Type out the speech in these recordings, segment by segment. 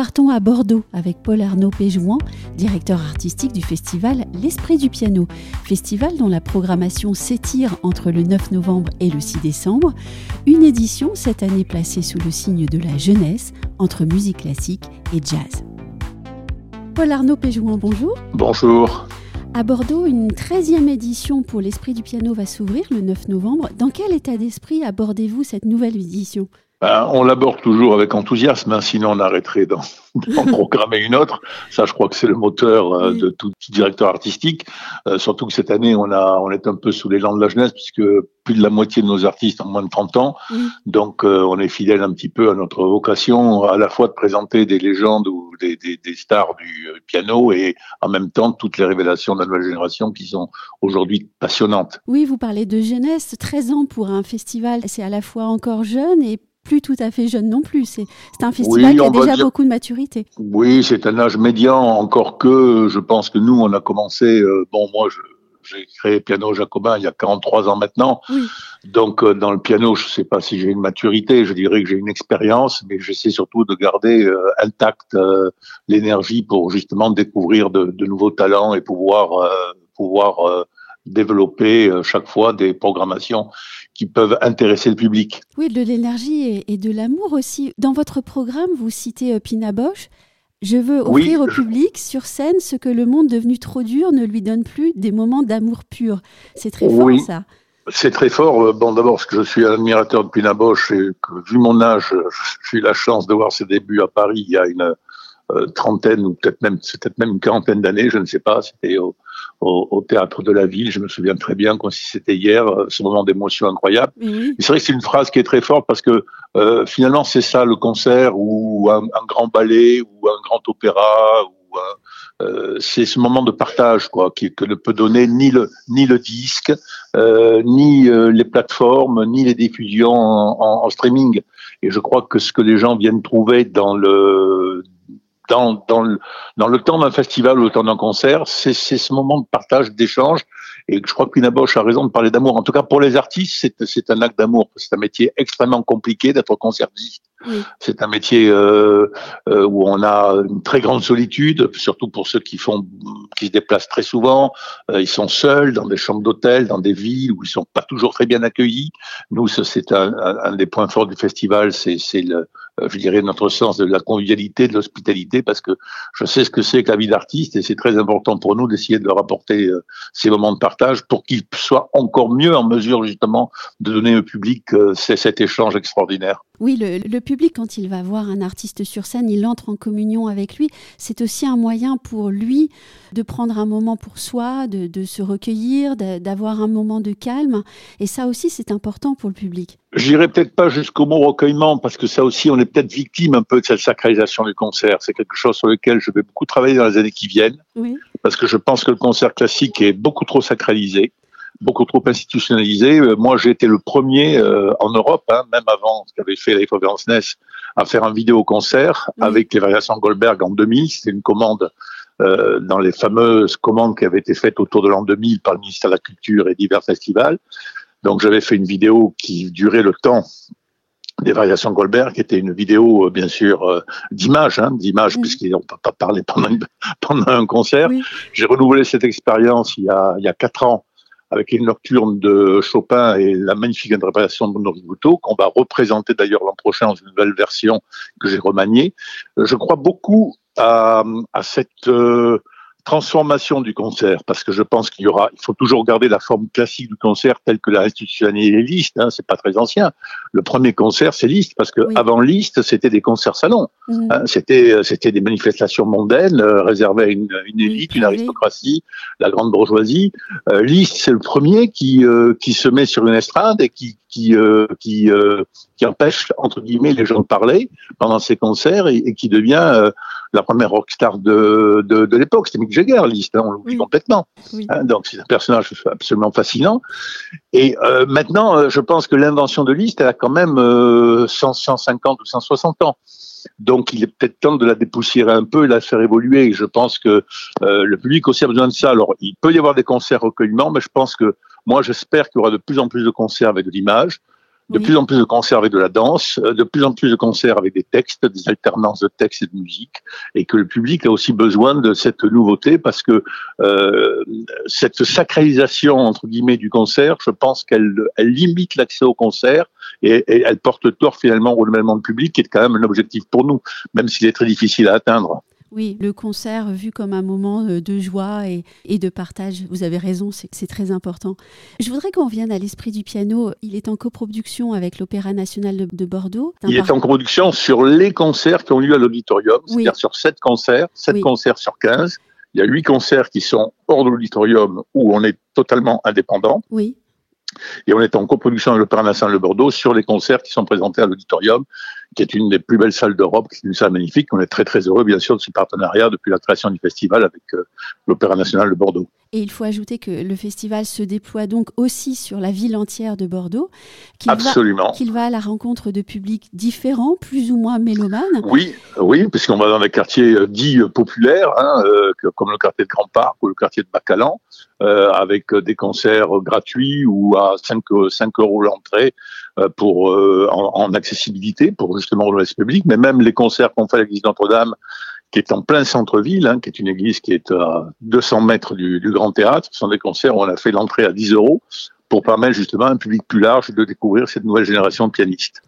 partons à Bordeaux avec Paul Arnaud Péjouan, directeur artistique du festival L'Esprit du Piano, festival dont la programmation s'étire entre le 9 novembre et le 6 décembre, une édition cette année placée sous le signe de la jeunesse entre musique classique et jazz. Paul Arnaud Péjouan, bonjour. Bonjour. À Bordeaux, une 13e édition pour l'Esprit du piano va s'ouvrir le 9 novembre. Dans quel état d'esprit abordez-vous cette nouvelle édition? Ben, on l'aborde toujours avec enthousiasme, hein, sinon on arrêterait d'en, programmer une autre. Ça, je crois que c'est le moteur euh, de tout directeur artistique. Euh, surtout que cette année, on a, on est un peu sous l'élan de la jeunesse, puisque plus de la moitié de nos artistes ont moins de 30 ans. Donc, euh, on est fidèle un petit peu à notre vocation, à la fois de présenter des légendes ou des, des, des stars du piano, et en même temps toutes les révélations de la nouvelle génération qui sont aujourd'hui passionnantes. Oui, vous parlez de jeunesse. 13 ans pour un festival, c'est à la fois encore jeune et plus tout à fait jeune non plus. C'est un festival qui a déjà beaucoup de maturité. Oui, c'est un âge médian, encore que je pense que nous, on a commencé, euh, bon, moi, j'ai créé Piano Jacobin il y a 43 ans maintenant. Donc, euh, dans le piano, je ne sais pas si j'ai une maturité, je dirais que j'ai une expérience, mais j'essaie surtout de garder euh, intacte l'énergie pour justement découvrir de, de, nouveaux talents et pouvoir, pouvoir développer chaque fois des programmations qui peuvent intéresser le public. Oui, de l'énergie et, de l'amour aussi. Dans votre programme, vous citez euh, Pina Bosch. Je veux offrir au public sur scène ce que le monde devenu trop dur ne lui donne plus, des moments d'amour pur. C'est très fort ça. C'est très fort. Euh, bon, d'abord, parce que je suis un admirateur de Pina Bosch et que, vu mon âge, j'ai eu la chance de voir ses débuts à Paris il y a une euh, trentaine ou peut-être même, peut-être même une quarantaine d'années, je ne sais pas. C'était au, au, au, théâtre de la ville. Je me souviens très bien, comme si c'était hier, euh, ce moment d'émotion incroyable. C'est vrai que c'est une phrase qui est très forte parce que euh, finalement, c'est ça le concert ou un, un, grand ballet ou un grand opéra ou euh, c'est ce moment de partage quoi qui, que ne peut donner ni le ni le disque euh, ni euh, les plateformes ni les diffusions en, en, en, streaming et je crois que ce que les gens viennent trouver dans le dans, dans, le, dans le temps d'un festival ou le temps d'un concert, c'est ce moment de partage, d'échange. Et je crois que Pina Bosch a raison de parler d'amour. En tout cas, pour les artistes, c'est un acte d'amour. C'est un métier extrêmement compliqué d'être concertiste. C'est un métier euh, euh, où on a une très grande solitude, surtout pour ceux qui font, qui se déplacent très souvent. Euh, ils sont seuls dans des chambres d'hôtel, dans des villes où ils sont pas toujours très bien accueillis. Nous, c'est un, un, des points forts du festival, c'est le, je dirais, notre sens de la convivialité, de l'hospitalité, parce que je sais ce que c'est que la vie d'artiste et c'est très important pour nous d'essayer de leur apporter euh, ces moments de partage pour qu'ils soient encore mieux en mesure justement de donner au public euh, cet échange extraordinaire. Oui, le, le, public, quand il va voir un artiste sur scène, il entre en communion avec lui. C'est aussi un moyen pour lui de prendre un moment pour soi, de, de se recueillir, d'avoir un moment de calme. Et ça aussi, c'est important pour le public. J'irai peut-être pas jusqu'au mot recueillement, parce que ça aussi, on est peut-être victime un peu de cette sacralisation du concert. C'est quelque chose sur lequel je vais beaucoup travailler dans les années qui viennent, oui. parce que je pense que le concert classique est beaucoup trop sacralisé beaucoup trop institutionnalisé. Euh, moi, j'ai été le premier euh, en Europe, hein, même avant ce qu'avait fait Life of Ness, à faire un vidéo-concert avec les variations Goldberg en 2000. C'était une commande euh, dans les fameuses commandes qui avaient été faites autour de l'an 2000 par le ministère de la Culture et divers festivals. Donc, j'avais fait une vidéo qui durait le temps des variations Goldberg, qui était une vidéo, euh, bien sûr, euh, d'image, hein, d'image, oui. puisqu'on ne peut pas parler pendant, une, pendant un concert. Oui. J'ai renouvelé cette expérience il y a, il y a quatre ans avec une nocturne de Chopin et la magnifique interprétation de Noriguto, qu'on va représenter d'ailleurs l'an prochain dans une nouvelle version que j'ai remaniée. Euh, je crois beaucoup à, à cette euh, transformation du concert, parce que je pense qu'il y aura, il faut toujours garder la forme classique du concert telle que la institutionnalisée Liszt, hein, c'est pas très ancien. Le premier concert, c'est Liszt, parce que oui. avant Liszt, c'était des concerts salons, mmh. hein, c'était c'était des manifestations mondaines euh, réservées à une, une élite, une aristocratie, la grande bourgeoisie. Euh, Liszt, c'est le premier qui euh, qui se met sur une estrade et qui qui euh, qui euh, qui empêche entre guillemets les gens de parler pendant ses concerts et, et qui devient euh, la première rockstar de de, de l'époque. C'était Mick Jagger, Liszt, hein, on l'oublie oui. complètement. Oui. Hein, donc c'est un personnage absolument fascinant. Et euh, maintenant, je pense que l'invention de Liszt, elle a quand même 100, 150 ou 160 ans. Donc, il est peut-être temps de la dépoussiérer un peu et la faire évoluer. Et je pense que euh, le public aussi a besoin de ça. Alors, il peut y avoir des concerts recueillement, mais je pense que moi, j'espère qu'il y aura de plus en plus de concerts avec de l'image. de plus en plus de concerts avec de la danse, euh, de plus en plus de concerts avec des textes, des alternances de textes et de musique, et que le public a aussi besoin de cette nouveauté parce que euh, cette sacralisation entre guillemets du concert, je pense qu'elle elle limite l'accès au concert et, et, elle porte tort finalement au renouvellement du public, qui est quand même un objectif pour nous, même s'il est très difficile à atteindre. Oui, le concert vu comme un moment euh, de joie et, de partage, vous avez raison, c'est très important. Je voudrais qu'on revienne à l'esprit du piano. Il est en coproduction avec l'Opéra national de, Bordeaux. Il est en coproduction sur les concerts qui ont lieu à l'auditorium, c'est-à-dire sur 7 concerts, 7 concerts sur 15. Il y a 8 concerts qui sont hors de l'auditorium où on est totalement indépendant. Oui. Et on est en coproduction avec l'Opéra national de Bordeaux sur les concerts qui sont présentés à l'auditorium qui est une des plus belles salles d'Europe, qui est une salle magnifique. On est très très heureux, bien sûr, de ce partenariat depuis la création du festival avec euh, l'Opéra national de Bordeaux. Et il faut ajouter que le festival se déploie donc aussi sur la ville entière de Bordeaux. Qu'il va à la rencontre de publics différents, plus ou moins mélomanes. Oui, oui, puisqu'on va dans des quartiers euh, dits euh, populaires, hein, comme le quartier de Grand Parc ou le quartier de Bacalan, avec des concerts gratuits ou à 5, 5 euros l'entrée pour en, en accessibilité, pour justement le reste public, mais même les concerts qu'on fait à l'église Notre-Dame, qui est en plein centre-ville, hein, qui est une église qui est à 200 mètres du, du Grand Théâtre, ce sont des concerts où on a fait l'entrée à 10 euros pour permettre justement à un public plus large de découvrir cette nouvelle génération de pianistes.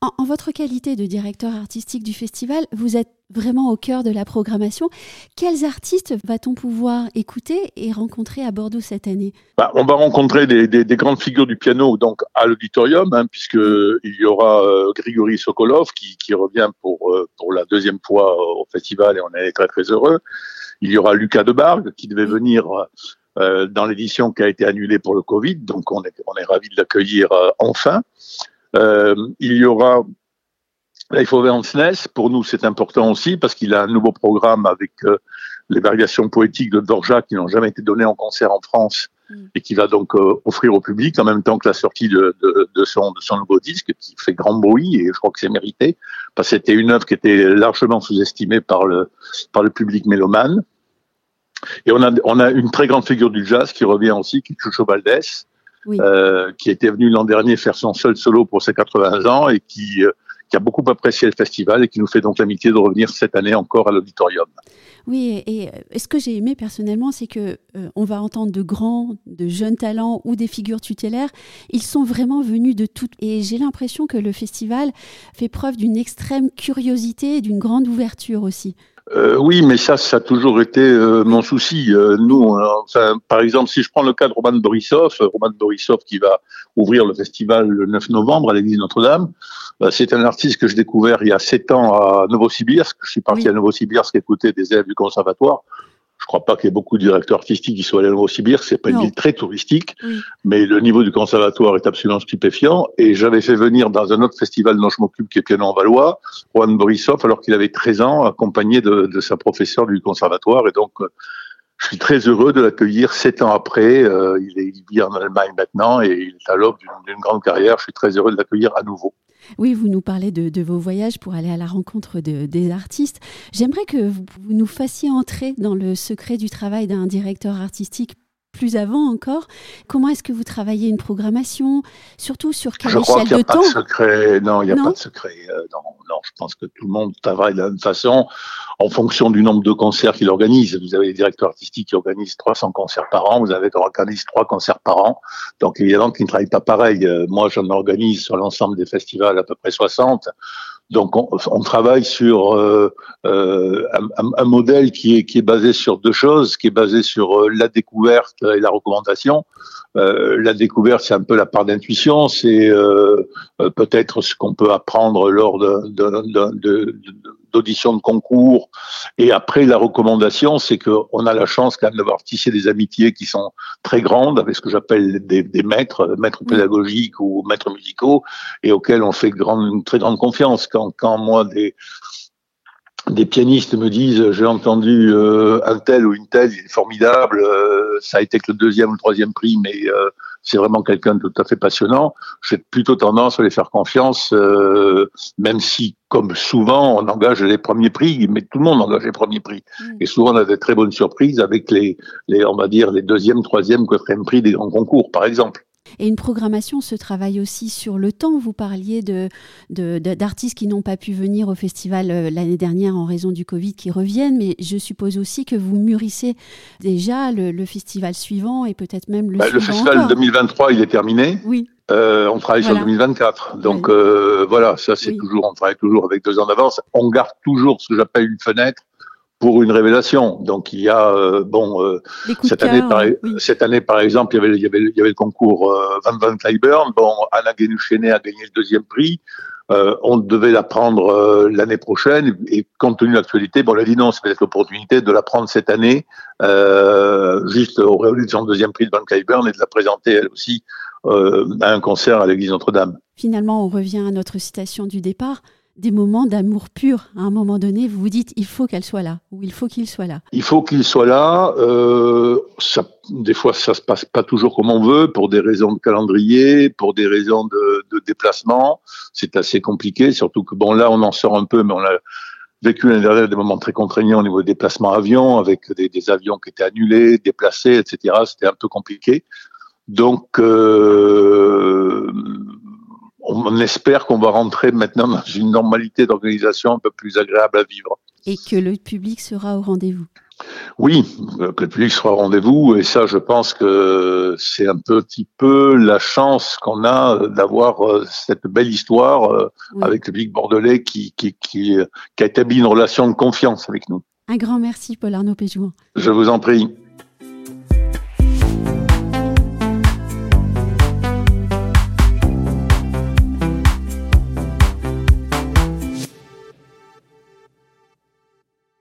En, votre qualité de directeur artistique du festival, vous êtes vraiment au cœur de la programmation. Quels artistes va-t-on pouvoir écouter et rencontrer à Bordeaux cette année? Bah, On va rencontrer des, grandes figures du piano donc à l'auditorium, hein, puisqu'il y aura euh, Grigory Sokolov qui, revient pour, euh, pour la deuxième fois au festival et on est très très heureux. Il y aura Lucas Debargue qui devait venir euh, dans l'édition qui a été annulée pour le Covid, donc on est, on est ravis de l'accueillir enfin. Euh, il y aura Life Ness, pour nous c'est important aussi parce qu'il a un nouveau programme avec euh, les variations poétiques de Dvorak qui n'ont jamais été données en concert en France mm. et qui va donc euh, offrir au public en même temps que la sortie de, de, de, son, de son nouveau disque qui fait grand bruit et je crois que c'est mérité parce que c'était une œuvre qui était largement sous-estimée par le, par le public mélomane. Et on a, on a une très grande figure du jazz qui revient aussi, qui est Chucho Valdés, euh, qui était venu l'an dernier faire son seul solo pour ses 80 ans et qui, euh, qui a beaucoup apprécié le festival et qui nous fait donc l'amitié de revenir cette année encore à l'auditorium. Oui, et, ce que j'ai aimé personnellement, c'est que euh, on va entendre de grands, de jeunes talents ou des figures tutélaires. Ils sont vraiment venus de toutes. Et j'ai l'impression que le festival fait preuve d'une extrême curiosité et d'une grande ouverture aussi. Euh, oui, mais ça, ça a toujours été euh, mon souci. Euh, nous, enfin, par exemple, si je prends le cas de Roman Borisov, Roman Borisov qui va ouvrir le festival le 9 novembre à l'église Notre-Dame, c'est un artiste que j'ai découvert il y a sept ans à Novosibirsk. Je suis parti à Novosibirsk écouter des élèves du conservatoire. Je crois pas qu'il y ait beaucoup de directeurs artistiques qui soient allés à Novosibirsk. C'est pas une ville très touristique, mais le niveau du conservatoire est absolument stupéfiant. Et j'avais fait venir dans un autre festival dont je m'occupe, qui est Piano en Valois, Juan Borisov, alors qu'il avait 13 ans, accompagné de, de sa professeure du conservatoire. Et donc, je suis très heureux de l'accueillir sept ans après. Euh, il, est, il vit en Allemagne maintenant et il est à l'aube d'une grande carrière. Je suis très heureux de l'accueillir à nouveau. Oui, vous nous parlez de, vos voyages pour aller à la rencontre de, des artistes. J'aimerais que vous, nous fassiez entrer dans le secret du travail d'un directeur artistique plus avant encore. Comment est-ce que vous travaillez une programmation Surtout sur quelle échelle de temps secret. Non, il n'y a pas de secret. Euh, non, non, je pense que tout le monde travaille de la même façon en fonction du nombre de concerts qu'il organise. Vous avez des directeurs artistiques qui organisent 300 concerts par an, vous avez qui organisent 3 concerts par an. Donc évidemment qu'ils ne travaillent pas pareil. Euh, moi, j'en organise sur l'ensemble des festivals à peu près 60. Donc on, travaille sur euh, euh, un, modèle qui est, qui est basé sur deux choses, qui est basé sur euh, la découverte et la recommandation. Euh, la découverte, c'est un peu la part d'intuition, c'est peut-être ce qu'on peut apprendre lors de, de, de, d'audition de concours. Et après, la recommandation, c'est qu'on a la chance quand même d'avoir tissé des amitiés qui sont très grandes avec ce que j'appelle des, des, maîtres, maîtres pédagogiques ou maîtres musicaux, et auxquels on fait grande, une très grande confiance. Quand, quand moi, des, des pianistes me disent j'ai entendu euh, un tel ou une telle, il est formidable, euh, ça a été que le deuxième ou le troisième prix, mais euh, c'est vraiment quelqu'un de tout à fait passionnant. J'ai plutôt tendance à les faire confiance, même si, comme souvent, on engage les premiers prix, mais tout le monde engage les premiers prix. Mm. Et souvent, on a des très bonnes surprises avec les, les, on va dire, les deuxième, troisième, quatrième prix des grands concours, par exemple. Et une programmation se travaille aussi sur le temps. Vous parliez de, d'artistes qui n'ont pas pu venir au festival euh, l'année dernière en raison du Covid qui reviennent, mais je suppose aussi que vous mûrissez déjà le, festival suivant et peut-être même le bah, Le festival 2023, il est terminé. Oui. Euh, on travaille sur 2024. Donc euh, voilà, ça c'est toujours, on travaille toujours avec deux ans d'avance. On garde toujours ce que j'appelle une fenêtre pour une révélation. Donc il y a euh, bon euh, cette année par, cette année par exemple il y avait il y avait, il y avait le concours euh, Van Van Cliburn. Bon Anna Genuchene a gagné le deuxième prix. Euh, on devait la prendre l'année prochaine et compte tenu de l'actualité, bon, on a dit non, c'est peut-être l'opportunité de la prendre cette année, juste au réveil de son deuxième prix de Van Cliburn et de la présenter elle aussi à un concert à l'église Notre-Dame. Finalement, on revient à notre citation du départ des moments d'amour pur. À un moment donné, vous vous dites, il faut qu'elle soit là, ou il faut qu'il soit là. Il faut qu'il soit là. Euh, ça, des fois, ça se passe pas toujours comme on veut, pour des raisons de calendrier, pour des raisons de, de déplacement. C'est assez compliqué, surtout que bon, là, on en sort un peu, mais on a vécu l'année dernière des moments très contraignants au niveau des déplacements avions, avec des, des avions qui étaient annulés, déplacés, etc. C'était un peu compliqué. Donc, euh, on espère qu'on va rentrer maintenant dans une normalité d'organisation un peu plus agréable à vivre. Et que le public sera au rendez-vous. Oui, que le public sera au rendez-vous et ça, je pense que c'est un petit peu la chance qu'on a d'avoir euh, cette belle histoire euh, avec le public bordelais qui, qui, qui, qui, a établi une relation de confiance avec nous. Un grand merci, Paul Arnaud Péjouan. Je vous en prie.